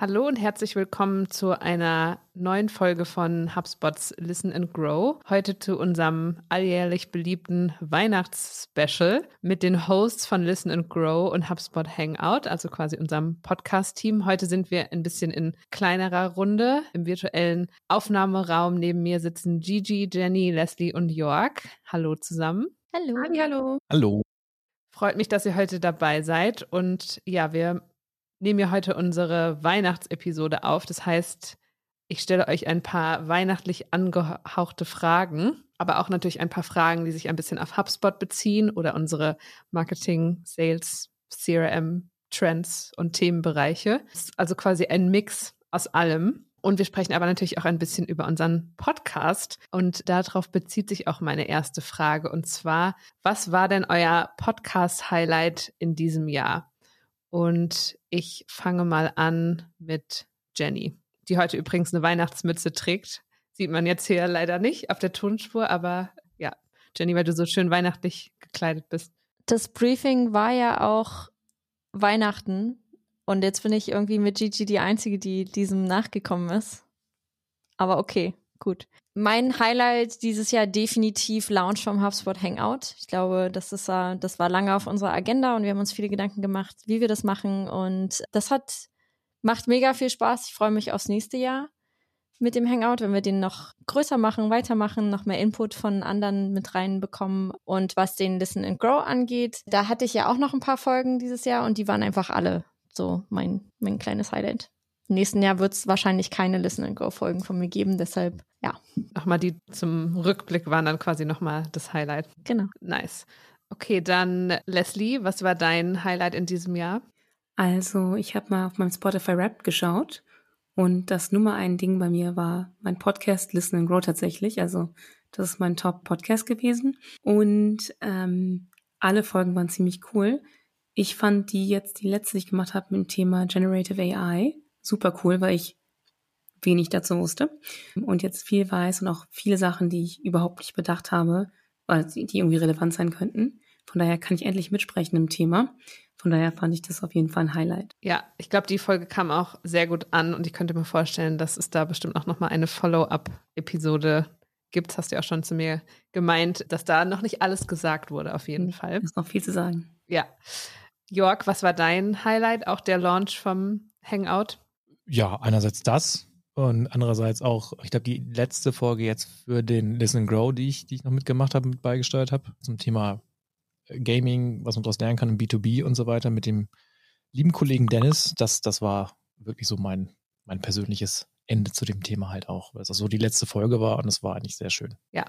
Hallo und herzlich willkommen zu einer neuen Folge von HubSpots Listen and Grow. Heute zu unserem alljährlich beliebten Weihnachtsspecial mit den Hosts von Listen and Grow und HubSpot Hangout, also quasi unserem Podcast-Team. Heute sind wir ein bisschen in kleinerer Runde im virtuellen Aufnahmeraum. Neben mir sitzen Gigi, Jenny, Leslie und Jörg. Hallo zusammen. Hallo. Hallo. Hallo. Freut mich, dass ihr heute dabei seid. Und ja, wir nehmen wir heute unsere Weihnachtsepisode auf. Das heißt, ich stelle euch ein paar weihnachtlich angehauchte Fragen, aber auch natürlich ein paar Fragen, die sich ein bisschen auf HubSpot beziehen oder unsere Marketing, Sales, CRM, Trends und Themenbereiche. Also quasi ein Mix aus allem. Und wir sprechen aber natürlich auch ein bisschen über unseren Podcast. Und darauf bezieht sich auch meine erste Frage. Und zwar, was war denn euer Podcast-Highlight in diesem Jahr? Und ich fange mal an mit Jenny, die heute übrigens eine Weihnachtsmütze trägt. Sieht man jetzt hier leider nicht auf der Tonspur, aber ja, Jenny, weil du so schön weihnachtlich gekleidet bist. Das Briefing war ja auch Weihnachten und jetzt bin ich irgendwie mit Gigi die Einzige, die diesem nachgekommen ist. Aber okay, gut. Mein Highlight dieses Jahr definitiv Launch vom HubSpot Hangout. Ich glaube, das ist uh, das war lange auf unserer Agenda und wir haben uns viele Gedanken gemacht, wie wir das machen und das hat macht mega viel Spaß. Ich freue mich aufs nächste Jahr mit dem Hangout, wenn wir den noch größer machen, weitermachen, noch mehr Input von anderen mit reinbekommen. Und was den Listen and Grow angeht, da hatte ich ja auch noch ein paar Folgen dieses Jahr und die waren einfach alle so mein, mein kleines Highlight. Im nächsten Jahr wird es wahrscheinlich keine Listen and Grow Folgen von mir geben, deshalb ja. Nochmal die zum Rückblick waren dann quasi nochmal das Highlight. Genau. Nice. Okay, dann Leslie, was war dein Highlight in diesem Jahr? Also, ich habe mal auf meinem Spotify Rap geschaut und das Nummer ein Ding bei mir war mein Podcast Listen and Grow tatsächlich. Also, das ist mein Top-Podcast gewesen. Und ähm, alle Folgen waren ziemlich cool. Ich fand die jetzt, die letzte, die ich gemacht habe mit dem Thema Generative AI, super cool, weil ich wenig dazu wusste und jetzt viel weiß und auch viele Sachen, die ich überhaupt nicht bedacht habe, die irgendwie relevant sein könnten. Von daher kann ich endlich mitsprechen im Thema. Von daher fand ich das auf jeden Fall ein Highlight. Ja, ich glaube, die Folge kam auch sehr gut an und ich könnte mir vorstellen, dass es da bestimmt auch noch mal eine Follow-up-Episode gibt. Hast du ja auch schon zu mir gemeint, dass da noch nicht alles gesagt wurde, auf jeden Fall. Es ist noch viel zu sagen. Ja. Jörg, was war dein Highlight? Auch der Launch vom Hangout? Ja, einerseits das, und andererseits auch, ich glaube, die letzte Folge jetzt für den Listen and Grow, die ich, die ich noch mitgemacht habe, mit beigesteuert habe, zum Thema äh, Gaming, was man daraus lernen kann im B2B und so weiter, mit dem lieben Kollegen Dennis, das, das war wirklich so mein, mein persönliches Ende zu dem Thema halt auch, weil es so die letzte Folge war und es war eigentlich sehr schön. Ja,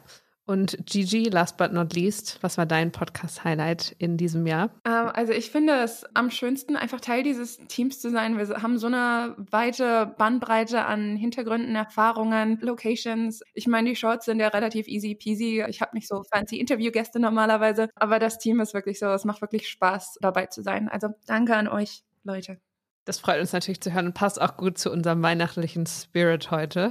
und Gigi, last but not least, was war dein Podcast-Highlight in diesem Jahr? Ähm, also ich finde es am schönsten, einfach Teil dieses Teams zu sein. Wir haben so eine weite Bandbreite an Hintergründen, Erfahrungen, Locations. Ich meine, die Shorts sind ja relativ easy peasy. Ich habe nicht so fancy Interviewgäste normalerweise, aber das Team ist wirklich so, es macht wirklich Spaß, dabei zu sein. Also danke an euch, Leute. Das freut uns natürlich zu hören und passt auch gut zu unserem weihnachtlichen Spirit heute.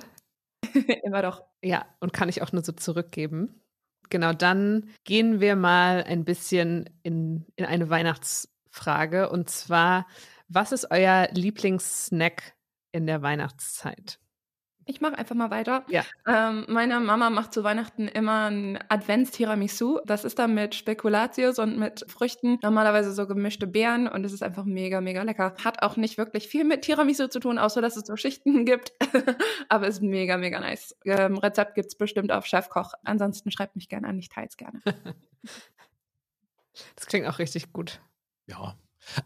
Immer doch. Ja, und kann ich auch nur so zurückgeben. Genau, dann gehen wir mal ein bisschen in, in eine Weihnachtsfrage. Und zwar, was ist euer Lieblingssnack in der Weihnachtszeit? Ich mache einfach mal weiter. Ja. Ähm, meine Mama macht zu Weihnachten immer ein Advents-Tiramisu. Das ist dann mit Spekulatius und mit Früchten. Normalerweise so gemischte Beeren und es ist einfach mega, mega lecker. Hat auch nicht wirklich viel mit Tiramisu zu tun, außer dass es so Schichten gibt. Aber ist mega, mega nice. Ähm, Rezept gibt's bestimmt auf Chefkoch. Ansonsten schreibt mich gerne an, ich teile es gerne. das klingt auch richtig gut. Ja.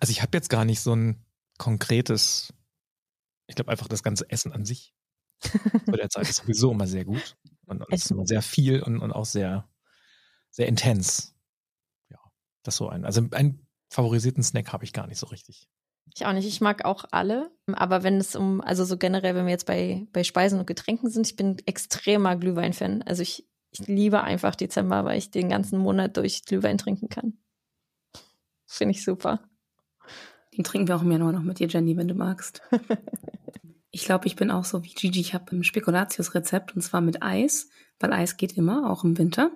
Also ich habe jetzt gar nicht so ein konkretes Ich glaube einfach das ganze Essen an sich zu der Zeit ist sowieso immer sehr gut. Und, und es ist immer sehr viel und, und auch sehr, sehr intens. Ja, das so ein. Also einen favorisierten Snack habe ich gar nicht so richtig. Ich auch nicht. Ich mag auch alle. Aber wenn es um, also so generell, wenn wir jetzt bei, bei Speisen und Getränken sind, ich bin extremer Glühwein-Fan. Also ich, ich liebe einfach Dezember, weil ich den ganzen Monat durch Glühwein trinken kann. Finde ich super. Den trinken wir auch im Januar noch mit dir, Jenny, wenn du magst. ich glaube, ich bin auch so wie Gigi. Ich habe ein Spekulatius-Rezept und zwar mit Eis, weil Eis geht immer, auch im Winter.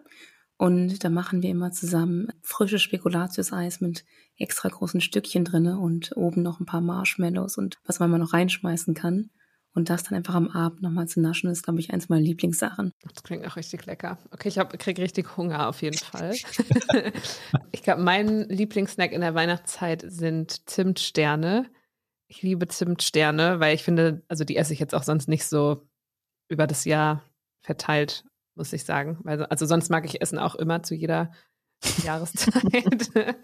Und da machen wir immer zusammen frisches Spekulatius-Eis mit extra großen Stückchen drinne und oben noch ein paar Marshmallows und was man mal noch reinschmeißen kann. Und das dann einfach am Abend nochmal zu naschen, ist, glaube ich, eins meiner Lieblingssachen. Das klingt auch richtig lecker. Okay, ich kriege richtig Hunger auf jeden Fall. ich glaube, mein Lieblingssnack in der Weihnachtszeit sind Zimtsterne. Ich liebe Zimtsterne, weil ich finde, also die esse ich jetzt auch sonst nicht so über das Jahr verteilt, muss ich sagen. Weil, also sonst mag ich Essen auch immer zu jeder Jahreszeit.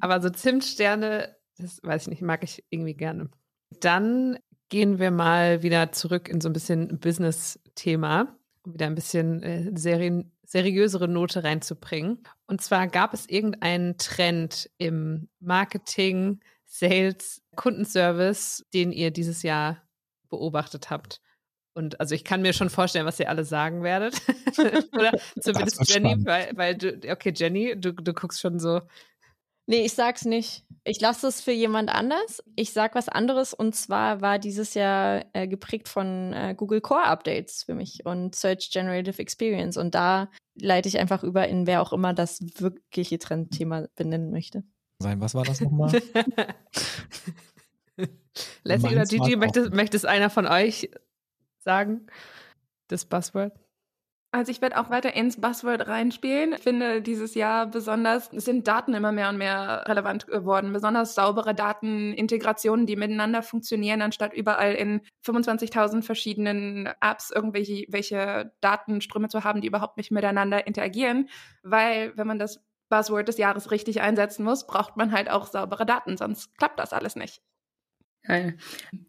Aber so Zimtsterne, das weiß ich nicht, mag ich irgendwie gerne. Dann gehen wir mal wieder zurück in so ein bisschen Business-Thema, um wieder ein bisschen äh, seri seriösere Note reinzubringen. Und zwar gab es irgendeinen Trend im Marketing, Sales, Kundenservice, den ihr dieses Jahr beobachtet habt. Und also ich kann mir schon vorstellen, was ihr alle sagen werdet. Oder zumindest Jenny, weil, weil du, okay, Jenny, du, du guckst schon so, Nee, ich sag's nicht. Ich lasse es für jemand anders. Ich sag was anderes und zwar war dieses Jahr äh, geprägt von äh, Google Core Updates für mich und Search Generative Experience und da leite ich einfach über in wer auch immer das wirkliche Trendthema benennen möchte. Sein, was war das nochmal? Leslie oder Gigi, möchte, möchte es einer von euch sagen? Das Buzzword? Also ich werde auch weiter ins Buzzword reinspielen. Ich finde dieses Jahr besonders, es sind Daten immer mehr und mehr relevant geworden. Besonders saubere Datenintegrationen, die miteinander funktionieren, anstatt überall in 25.000 verschiedenen Apps irgendwelche welche Datenströme zu haben, die überhaupt nicht miteinander interagieren. Weil wenn man das Buzzword des Jahres richtig einsetzen muss, braucht man halt auch saubere Daten, sonst klappt das alles nicht. Geil.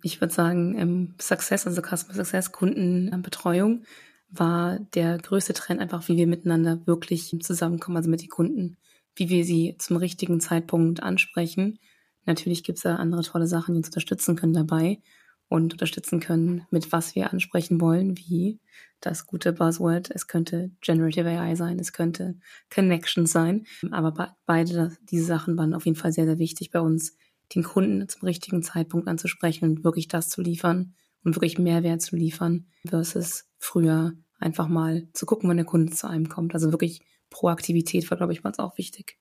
Ich würde sagen, Success, also Customer Success, Kundenbetreuung war der größte Trend einfach, wie wir miteinander wirklich zusammenkommen, also mit den Kunden, wie wir sie zum richtigen Zeitpunkt ansprechen. Natürlich gibt es da andere tolle Sachen, die uns unterstützen können dabei und unterstützen können, mit was wir ansprechen wollen, wie das gute Buzzword. Es könnte Generative AI sein, es könnte Connection sein. Aber beide diese Sachen waren auf jeden Fall sehr, sehr wichtig bei uns, den Kunden zum richtigen Zeitpunkt anzusprechen und wirklich das zu liefern und wirklich Mehrwert zu liefern versus früher einfach mal zu gucken, wenn der Kunde zu einem kommt. Also wirklich Proaktivität war, glaube ich, mal auch wichtig.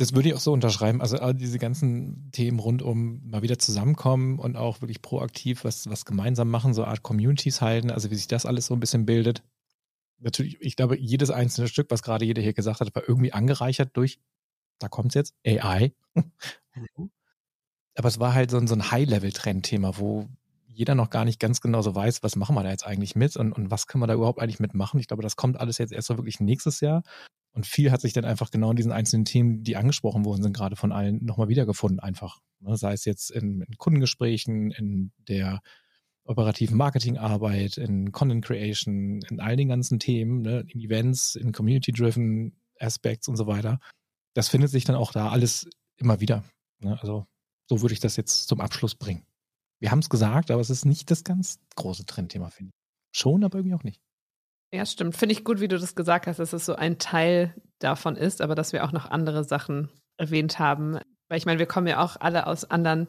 Das würde ich auch so unterschreiben. Also diese ganzen Themen rund um mal wieder zusammenkommen und auch wirklich proaktiv was, was gemeinsam machen, so eine Art Communities halten, also wie sich das alles so ein bisschen bildet. Natürlich, ich glaube, jedes einzelne Stück, was gerade jeder hier gesagt hat, war irgendwie angereichert durch, da kommt es jetzt, AI. Aber es war halt so ein, so ein High-Level-Trend-Thema, wo jeder noch gar nicht ganz genau so weiß, was machen wir da jetzt eigentlich mit und, und was können wir da überhaupt eigentlich mitmachen. Ich glaube, das kommt alles jetzt erst so wirklich nächstes Jahr. Und viel hat sich dann einfach genau in diesen einzelnen Themen, die angesprochen worden sind, gerade von allen, nochmal wiedergefunden einfach. Ne? Sei es jetzt in, in Kundengesprächen, in der operativen Marketingarbeit, in Content Creation, in all den ganzen Themen, ne? in Events, in Community-Driven Aspects und so weiter. Das findet sich dann auch da alles immer wieder. Ne? Also so würde ich das jetzt zum Abschluss bringen. Wir haben es gesagt, aber es ist nicht das ganz große Trendthema, finde ich. Schon, aber irgendwie auch nicht. Ja, stimmt. Finde ich gut, wie du das gesagt hast, dass es so ein Teil davon ist, aber dass wir auch noch andere Sachen erwähnt haben. Weil ich meine, wir kommen ja auch alle aus anderen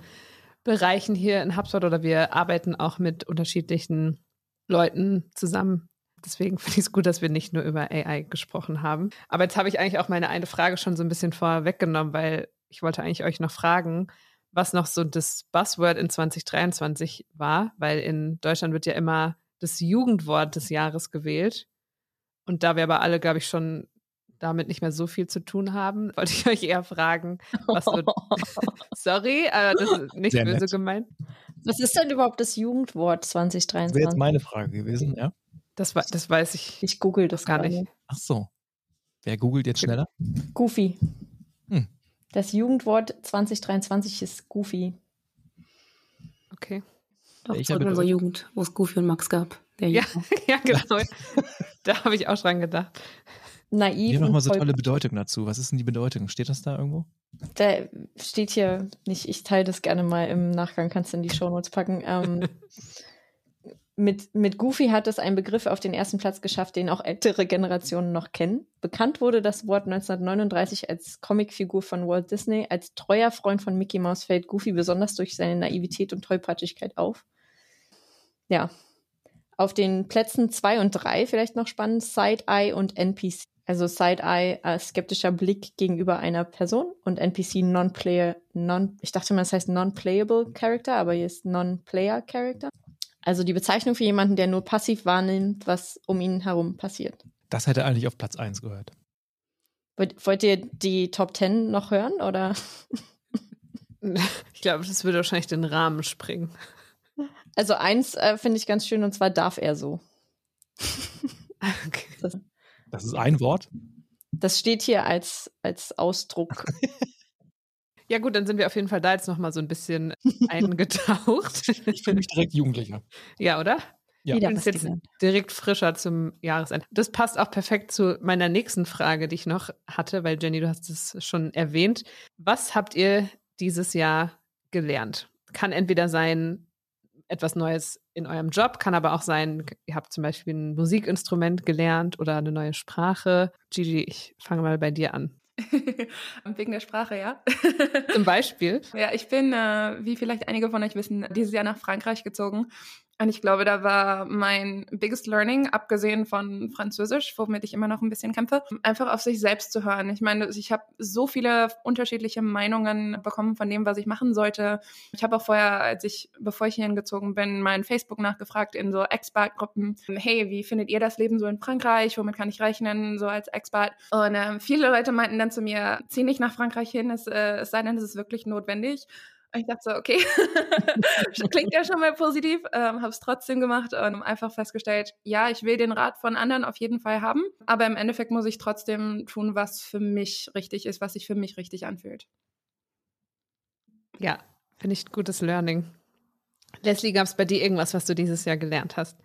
Bereichen hier in HubSpot oder wir arbeiten auch mit unterschiedlichen Leuten zusammen. Deswegen finde ich es gut, dass wir nicht nur über AI gesprochen haben. Aber jetzt habe ich eigentlich auch meine eine Frage schon so ein bisschen vorweggenommen, weil ich wollte eigentlich euch noch fragen, was noch so das Buzzword in 2023 war, weil in Deutschland wird ja immer das Jugendwort des Jahres gewählt. Und da wir aber alle, glaube ich, schon damit nicht mehr so viel zu tun haben, wollte ich euch eher fragen, was so. Sorry, aber das ist nicht Sehr böse nett. gemeint. Was ist denn überhaupt das Jugendwort 2023? Das wäre jetzt meine Frage gewesen, ja. Das, das weiß ich. Ich google das gar nicht. Ach so. Wer googelt jetzt schneller? Goofy. Hm. Das Jugendwort 2023 ist Goofy. Okay. Doch, Welcher zurück in unserer? Jugend, wo es Goofy und Max gab. Der Ja, ja, genau. da habe ich auch dran gedacht. Naiv. Hier nochmal so tolle Bedeutung dazu. Was ist denn die Bedeutung? Steht das da irgendwo? Da steht hier nicht, ich teile das gerne mal im Nachgang, kannst du in die Shownotes packen. Ähm, mit, mit Goofy hat es einen Begriff auf den ersten Platz geschafft, den auch ältere Generationen noch kennen. Bekannt wurde das Wort 1939 als Comicfigur von Walt Disney. Als treuer Freund von Mickey Mouse fällt Goofy besonders durch seine Naivität und Tollpatschigkeit auf. Ja. Auf den Plätzen zwei und drei vielleicht noch spannend, Side-Eye und NPC. Also Side-Eye als skeptischer Blick gegenüber einer Person und NPC Non-Player, non, ich dachte mal, das heißt Non-Playable Character, aber hier ist Non-Player Character. Also die Bezeichnung für jemanden, der nur passiv wahrnimmt, was um ihn herum passiert. Das hätte eigentlich auf Platz 1 gehört. Wollt, wollt ihr die Top 10 noch hören oder? Ich glaube, das würde wahrscheinlich den Rahmen springen. Also eins äh, finde ich ganz schön und zwar darf er so. Okay. Das, Das ist ein Wort. das steht hier als, als Ausdruck. Ja gut, dann sind wir auf jeden Fall da jetzt noch mal so ein bisschen eingetaucht. Ich fühle mich direkt jugendlicher. ja, oder? Ja. Was ist jetzt direkt frischer zum Jahresende. Das passt auch perfekt zu meiner nächsten Frage, die ich noch hatte, weil Jenny, du hast es schon erwähnt. Was habt ihr dieses Jahr gelernt? Kann entweder sein etwas Neues in eurem Job, kann aber auch sein, ihr habt zum Beispiel ein Musikinstrument gelernt oder eine neue Sprache. Gigi, ich fange mal bei dir an. Wegen der Sprache, ja. Zum Beispiel. Ja, ich bin, äh, wie vielleicht einige von euch wissen, dieses Jahr nach Frankreich gezogen. Und ich glaube, da war mein biggest learning, abgesehen von Französisch, womit ich immer noch ein bisschen kämpfe, einfach auf sich selbst zu hören. Ich meine, ich habe so viele unterschiedliche Meinungen bekommen von dem, was ich machen sollte. Ich habe auch vorher, als ich, bevor ich hierhin gezogen bin, mein Facebook nachgefragt in so Expat-Gruppen. Hey, wie findet ihr das Leben so in Frankreich? Womit kann ich rechnen, so als Expat? Und ähm, viele Leute meinten dann zu mir, zieh nicht nach Frankreich hin, es, äh, es sei denn, es ist wirklich notwendig. Ich dachte so, okay, klingt ja schon mal positiv, ähm, habe es trotzdem gemacht und einfach festgestellt, ja, ich will den Rat von anderen auf jeden Fall haben, aber im Endeffekt muss ich trotzdem tun, was für mich richtig ist, was sich für mich richtig anfühlt. Ja, finde ich gutes Learning. Leslie, gab es bei dir irgendwas, was du dieses Jahr gelernt hast?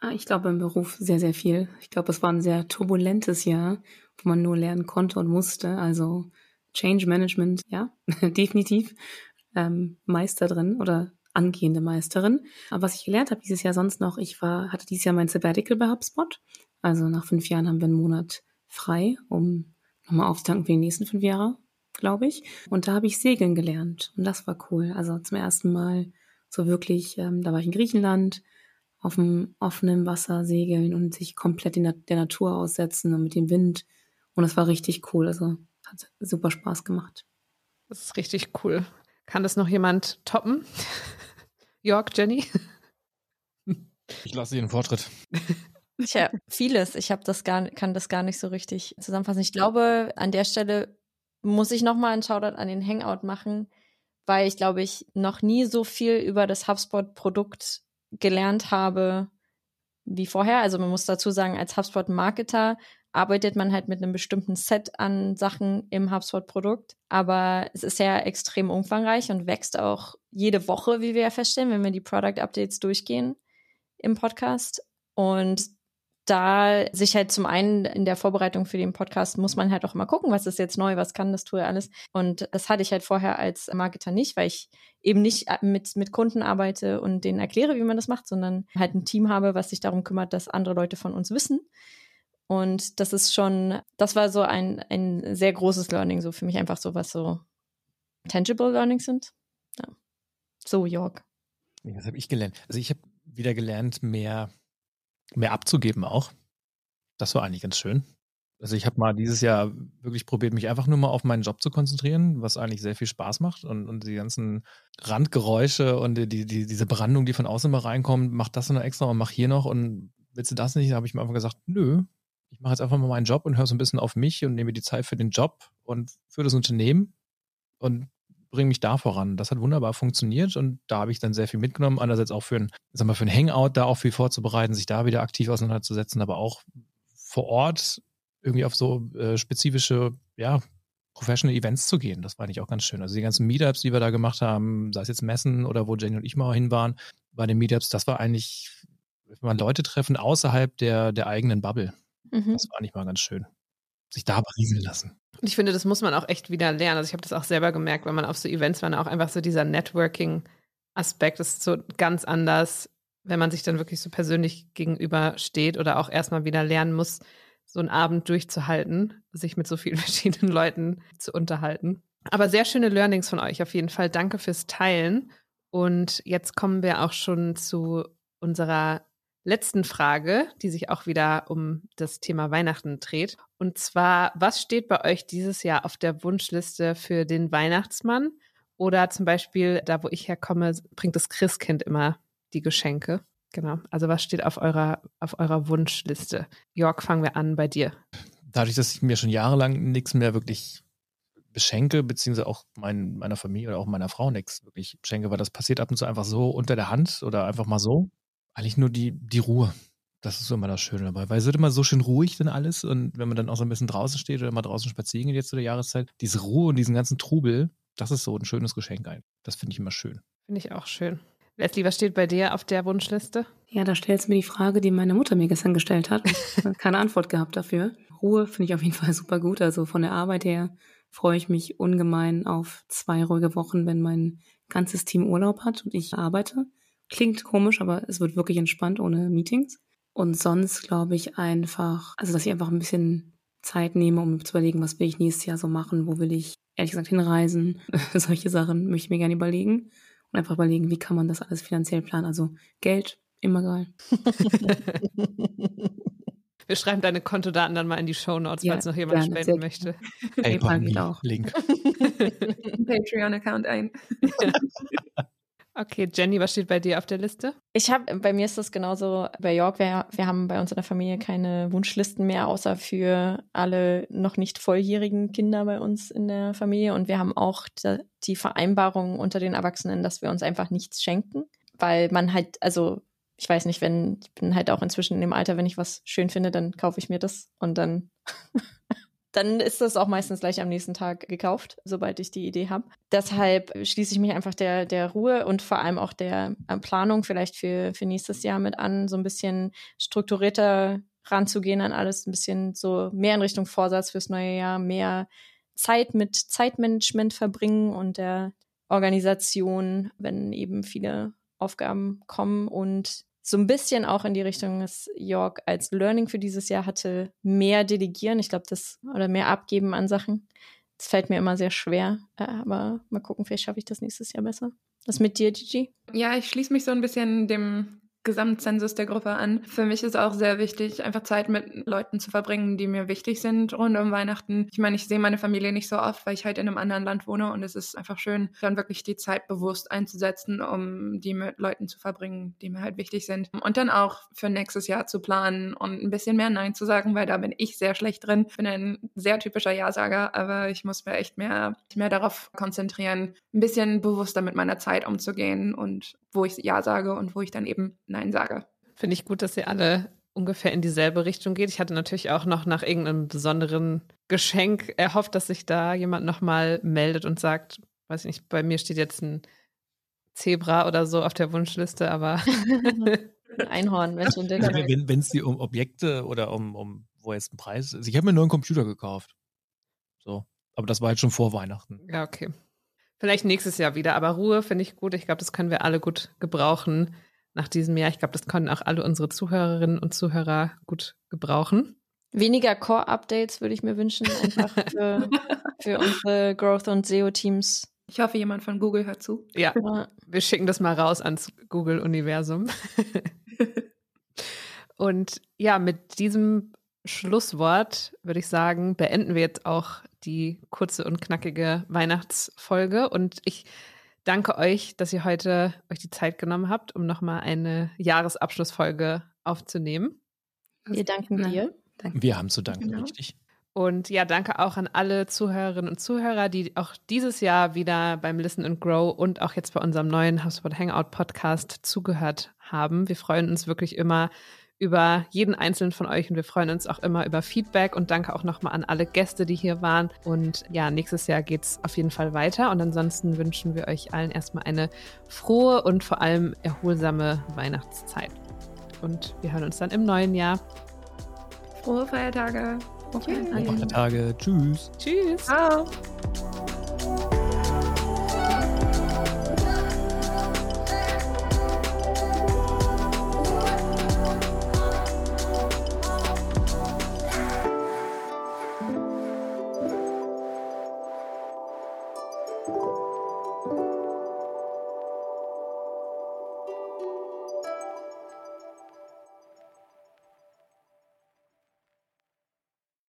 Ah, Ich glaube im Beruf sehr, sehr viel. Ich glaube, es war ein sehr turbulentes Jahr, wo man nur lernen konnte und musste. Also Change Management, ja, definitiv ähm, Meister drin oder angehende Meisterin. Aber was ich gelernt habe dieses Jahr sonst noch, ich war, hatte dieses Jahr mein Sabbatical bei HubSpot. Also nach fünf Jahren haben wir einen Monat frei, um nochmal aufzutanken für die nächsten fünf Jahre, glaube ich. Und da habe ich Segeln gelernt. Und das war cool. Also zum ersten Mal so wirklich, ähm, da war ich in Griechenland, auf dem offenen Wasser segeln und sich komplett in der, Natur aussetzen und mit dem Wind. Und es war richtig cool. Also hat super Spaß gemacht. Das ist richtig cool. Kann das noch jemand toppen? Jörg, Jenny? Ich lasse dir den Vortritt. Tja, vieles. Ich habe das gar, kann das gar nicht so richtig zusammenfassen. Ich glaube, an der Stelle muss ich noch mal einen Shoutout an den Hangout machen, weil ich glaube, ich noch nie so viel über das HubSpot-Produkt gelernt habe wie vorher. Also man muss dazu sagen, als HubSpot-Marketer arbeitet man halt mit einem bestimmten Set an Sachen im HubSpot-Produkt. Aber es ist ja extrem umfangreich und wächst auch jede Woche, wie wir ja feststellen, wenn wir die Product-Updates durchgehen im Podcast. Und da sich halt zum einen in der Vorbereitung für den Podcast muss man halt auch immer gucken, was ist jetzt neu, was kann das Tool alles. Und das hatte ich halt vorher als Marketer nicht, weil ich eben nicht mit, mit Kunden arbeite und denen erkläre, wie man das macht, sondern halt ein Team habe, was sich darum kümmert, dass andere Leute von uns wissen. Und das ist schon, das war so ein, ein sehr großes Learning, so für mich einfach so, was so tangible Learnings sind. Ja. So, Jörg. Was habe ich gelernt? Also ich habe wieder gelernt, mehr, mehr abzugeben auch. Das war eigentlich ganz schön. Also ich habe mal dieses Jahr wirklich probiert, mich einfach nur mal auf meinen Job zu konzentrieren, was eigentlich sehr viel Spaß macht. Und, und die ganzen Randgeräusche und die, die, diese Brandung, die von außen mal reinkommt, mach das noch extra und mach hier noch und willst du das nicht? Da habe ich mir einfach gesagt, nö, ich mache jetzt einfach mal meinen Job und höre so ein bisschen auf mich und nehme die Zeit für den Job und für das Unternehmen und bringe mich da voran. Das hat wunderbar funktioniert und da habe ich dann sehr viel mitgenommen. Andererseits auch für ein, sag mal, für ein Hangout da auch viel vorzubereiten, sich da wieder aktiv auseinanderzusetzen, aber auch vor Ort irgendwie auf so äh, spezifische, ja, Professional Events zu gehen. Das war eigentlich auch ganz schön. Also die ganzen Meetups, die wir da gemacht haben, sei es jetzt Messen oder wo Jenny und ich mal hin waren, bei den Meetups, das war eigentlich, wenn man Leute treffen außerhalb der, der eigenen Bubble. Mhm. Das war nicht mal ganz schön. Sich da berieseln lassen. Und ich finde, das muss man auch echt wieder lernen. Also ich habe das auch selber gemerkt, wenn man auf so Events war, auch einfach so dieser Networking-Aspekt ist so ganz anders, wenn man sich dann wirklich so persönlich gegenübersteht oder auch erstmal wieder lernen muss, so einen Abend durchzuhalten, sich mit so vielen verschiedenen Leuten zu unterhalten. Aber sehr schöne Learnings von euch auf jeden Fall. Danke fürs Teilen. Und jetzt kommen wir auch schon zu unserer letzten Frage, die sich auch wieder um das Thema Weihnachten dreht. Und zwar, was steht bei euch dieses Jahr auf der Wunschliste für den Weihnachtsmann? Oder zum Beispiel, da wo ich herkomme, bringt das Christkind immer die Geschenke. Genau. Also was steht auf eurer, auf eurer Wunschliste? Jörg, fangen wir an bei dir. Dadurch, dass ich mir schon jahrelang nichts mehr wirklich beschenke, beziehungsweise auch mein, meiner Familie oder auch meiner Frau nichts wirklich schenke, weil das passiert ab und zu einfach so unter der Hand oder einfach mal so. Eigentlich nur die, die Ruhe. Das ist so immer das Schöne dabei, weil es wird immer so schön ruhig dann alles und wenn man dann auch so ein bisschen draußen steht oder mal draußen spazieren geht jetzt zu der Jahreszeit, diese Ruhe und diesen ganzen Trubel, das ist so ein schönes Geschenk ein. Das finde ich immer schön. Finde ich auch schön. Leslie, was steht bei dir auf der Wunschliste? Ja, da stellst du mir die Frage, die meine Mutter mir gestern gestellt hat. Keine Antwort gehabt dafür. Ruhe finde ich auf jeden Fall super gut. Also von der Arbeit her freue ich mich ungemein auf zwei ruhige Wochen, wenn mein ganzes Team Urlaub hat und ich arbeite. Klingt komisch, aber es wird wirklich entspannt ohne Meetings. Und sonst glaube ich einfach, also dass ich einfach ein bisschen Zeit nehme, um zu überlegen, was will ich nächstes Jahr so machen, wo will ich ehrlich gesagt hinreisen. Solche Sachen möchte ich mir gerne überlegen und einfach überlegen, wie kann man das alles finanziell planen. Also Geld, immer geil. Wir schreiben deine Kontodaten dann mal in die Show Notes, falls Ja, noch jemand gerne, spenden möchte. PayPal geht auch. Link. Patreon-Account ein. Okay, Jenny, was steht bei dir auf der Liste? Ich habe, bei mir ist das genauso bei York. Wir, wir haben bei uns in der Familie keine Wunschlisten mehr, außer für alle noch nicht volljährigen Kinder bei uns in der Familie. Und wir haben auch die, die Vereinbarung unter den Erwachsenen, dass wir uns einfach nichts schenken, weil man halt, also ich weiß nicht, wenn, ich bin halt auch inzwischen in dem Alter, wenn ich was schön finde, dann kaufe ich mir das und dann dann ist das auch meistens gleich am nächsten Tag gekauft, sobald ich die Idee habe. Deshalb schließe ich mich einfach der, der Ruhe und vor allem auch der äh, Planung vielleicht für, für nächstes Jahr mit an, so ein bisschen strukturierter ranzugehen an alles, ein bisschen so mehr in Richtung Vorsatz fürs neue Jahr, mehr Zeit mit Zeitmanagement verbringen und der Organisation, wenn eben viele Aufgaben kommen und so ein bisschen auch in die Richtung, dass York als Learning für dieses Jahr hatte, mehr delegieren. Ich glaube, das oder mehr abgeben an Sachen. Das fällt mir immer sehr schwer, äh, aber mal gucken, vielleicht schaffe ich das nächstes Jahr besser. Was mit dir, Gigi? Ja, ich schließe mich so ein bisschen dem Gesamtzensus der Gruppe an. Für mich ist auch sehr wichtig, einfach Zeit mit Leuten zu verbringen, die mir wichtig sind rund um Weihnachten. Ich meine, ich sehe meine Familie nicht so oft, weil ich halt in einem anderen Land wohne und es ist einfach schön, dann wirklich die Zeit bewusst einzusetzen, um die mit Leuten zu verbringen, die mir halt wichtig sind. Und dann auch für nächstes Jahr zu planen und ein bisschen mehr Nein zu sagen, weil da bin ich sehr schlecht drin. Ich bin ein sehr typischer Ja-Sager, aber ich muss mir echt mehr, mehr darauf konzentrieren, ein bisschen bewusster mit meiner Zeit umzugehen und wo ich Ja sage und wo ich dann eben Nein sage. Finde ich gut, dass ihr alle ungefähr in dieselbe Richtung geht. Ich hatte natürlich auch noch nach irgendeinem besonderen Geschenk erhofft, dass sich da jemand nochmal meldet und sagt, weiß ich nicht, bei mir steht jetzt ein Zebra oder so auf der Wunschliste, aber Ein Einhorn, wenn schon Also, Dicker. wenn es dir um Objekte oder um, um wo jetzt ein Preis ist. Ich habe mir nur einen Computer gekauft. So. Aber das war halt schon vor Weihnachten. ja, okay. Vielleicht nächstes Jahr wieder, aber Ruhe finde ich gut. Ich glaube, das können wir alle gut gebrauchen nach diesem Jahr. Ich glaube, das können auch alle unsere Zuhörerinnen und Zuhörer gut gebrauchen. Weniger Core-Updates würde ich mir wünschen, einfach für, für unsere Growth- und SEO-Teams. Ich hoffe, jemand von Google hört zu. Ja, Ja. wir schicken das mal raus ans Google-Universum. Und ja, mit diesem Schlusswort würde ich sagen, beenden wir jetzt auch die kurze und knackige Weihnachtsfolge. Und ich danke euch, dass ihr heute euch die Zeit genommen habt, um nochmal eine Jahresabschlussfolge aufzunehmen. Wir danken dir. Danke. Wir haben zu danken, Genau. richtig. Und ja, danke auch an alle Zuhörerinnen und Zuhörer, die auch dieses Jahr wieder beim Listen and Grow und auch jetzt bei unserem neuen HubSpot Hangout Podcast zugehört haben. Wir freuen uns wirklich immer über jeden einzelnen von euch und wir freuen uns auch immer über Feedback und danke auch nochmal an alle Gäste, die hier waren. Und ja, nächstes Jahr geht es auf jeden Fall weiter und ansonsten wünschen wir euch allen erstmal eine frohe und vor allem erholsame Weihnachtszeit. Und wir hören uns dann im neuen Jahr. Frohe Feiertage. Frohe Feiertage. Tschüss. Tschüss. Ciao.